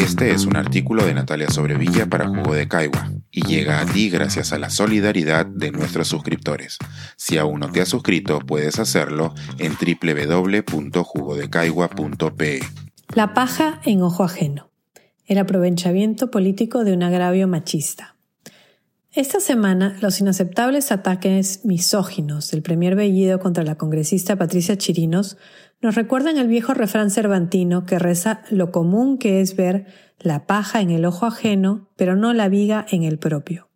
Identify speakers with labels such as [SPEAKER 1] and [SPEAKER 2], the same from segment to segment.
[SPEAKER 1] Este es un artículo de Natalia Sobrevilla para Jugo de Caigua y llega a ti gracias a la solidaridad de nuestros suscriptores. Si aún no te has suscrito, puedes hacerlo en www.jugodecaigua.pe.
[SPEAKER 2] La paja en ojo ajeno. El aprovechamiento político de un agravio machista. Esta semana, los inaceptables ataques misóginos del Premier Bellido contra la congresista Patricia Chirinos nos recuerdan el viejo refrán cervantino que reza lo común que es ver la paja en el ojo ajeno, pero no la viga en el propio.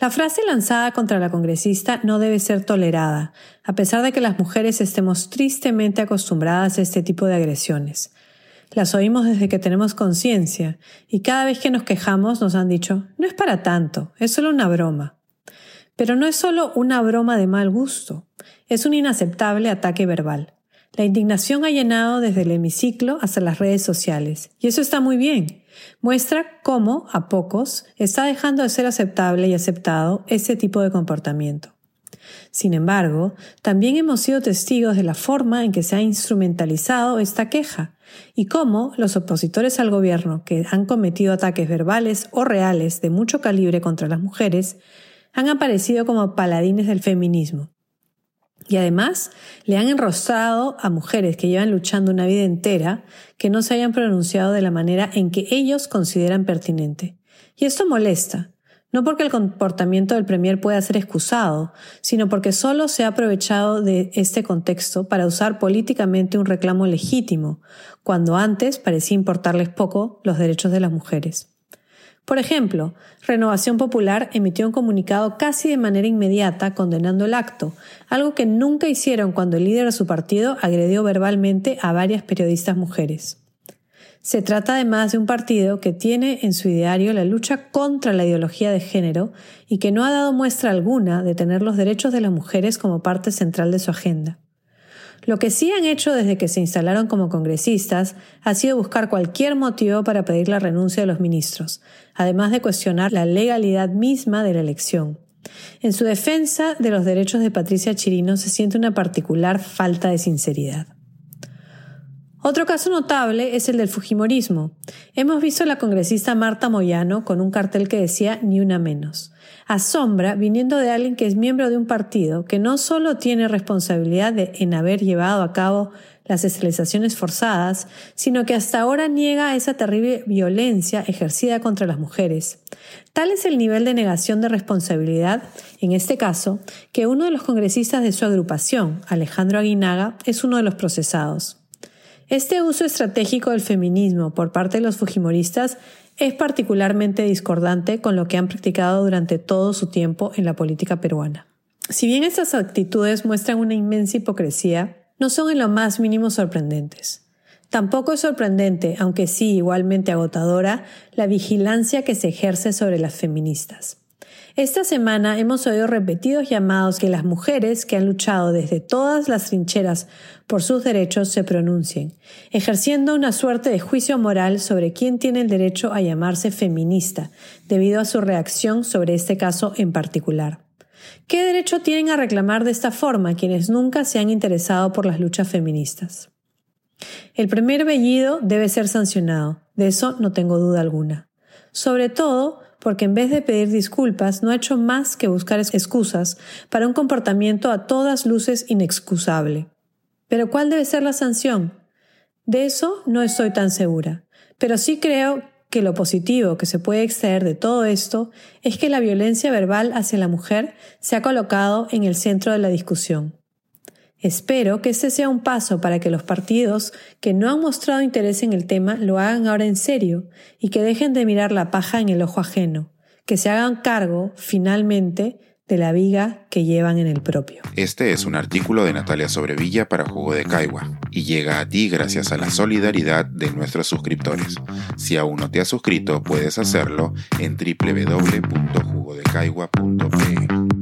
[SPEAKER 2] La frase lanzada contra la congresista no debe ser tolerada, a pesar de que las mujeres estemos tristemente acostumbradas a este tipo de agresiones. Las oímos desde que tenemos conciencia y cada vez que nos quejamos nos han dicho, no es para tanto, es solo una broma. Pero no es solo una broma de mal gusto, es un inaceptable ataque verbal. La indignación ha llenado desde el hemiciclo hasta las redes sociales, y eso está muy bien. Muestra cómo, a pocos, está dejando de ser aceptable y aceptado ese tipo de comportamiento. Sin embargo, también hemos sido testigos de la forma en que se ha instrumentalizado esta queja y cómo los opositores al gobierno que han cometido ataques verbales o reales de mucho calibre contra las mujeres han aparecido como paladines del feminismo. Y además le han enrostrado a mujeres que llevan luchando una vida entera que no se hayan pronunciado de la manera en que ellos consideran pertinente. Y esto molesta, no porque el comportamiento del Premier pueda ser excusado, sino porque solo se ha aprovechado de este contexto para usar políticamente un reclamo legítimo, cuando antes parecía importarles poco los derechos de las mujeres. Por ejemplo, Renovación Popular emitió un comunicado casi de manera inmediata condenando el acto, algo que nunca hicieron cuando el líder de su partido agredió verbalmente a varias periodistas mujeres. Se trata además de un partido que tiene en su ideario la lucha contra la ideología de género y que no ha dado muestra alguna de tener los derechos de las mujeres como parte central de su agenda. Lo que sí han hecho desde que se instalaron como congresistas ha sido buscar cualquier motivo para pedir la renuncia de los ministros, además de cuestionar la legalidad misma de la elección. En su defensa de los derechos de Patricia Chirino se siente una particular falta de sinceridad. Otro caso notable es el del Fujimorismo. Hemos visto a la congresista Marta Moyano con un cartel que decía ni una menos. Asombra viniendo de alguien que es miembro de un partido que no solo tiene responsabilidad en haber llevado a cabo las esterilizaciones forzadas, sino que hasta ahora niega esa terrible violencia ejercida contra las mujeres. Tal es el nivel de negación de responsabilidad, en este caso, que uno de los congresistas de su agrupación, Alejandro Aguinaga, es uno de los procesados. Este uso estratégico del feminismo por parte de los fujimoristas es particularmente discordante con lo que han practicado durante todo su tiempo en la política peruana. Si bien estas actitudes muestran una inmensa hipocresía, no son en lo más mínimo sorprendentes. Tampoco es sorprendente, aunque sí igualmente agotadora, la vigilancia que se ejerce sobre las feministas. Esta semana hemos oído repetidos llamados que las mujeres que han luchado desde todas las trincheras por sus derechos se pronuncien, ejerciendo una suerte de juicio moral sobre quién tiene el derecho a llamarse feminista, debido a su reacción sobre este caso en particular. ¿Qué derecho tienen a reclamar de esta forma quienes nunca se han interesado por las luchas feministas? El primer bellido debe ser sancionado, de eso no tengo duda alguna. Sobre todo porque en vez de pedir disculpas no ha hecho más que buscar excusas para un comportamiento a todas luces inexcusable. Pero ¿cuál debe ser la sanción? De eso no estoy tan segura, pero sí creo que lo positivo que se puede extraer de todo esto es que la violencia verbal hacia la mujer se ha colocado en el centro de la discusión. Espero que este sea un paso para que los partidos que no han mostrado interés en el tema lo hagan ahora en serio y que dejen de mirar la paja en el ojo ajeno, que se hagan cargo, finalmente, de la viga que llevan en el propio.
[SPEAKER 1] Este es un artículo de Natalia Sobrevilla para Jugo de Caigua y llega a ti gracias a la solidaridad de nuestros suscriptores. Si aún no te has suscrito, puedes hacerlo en www.jugodecaigua.pe.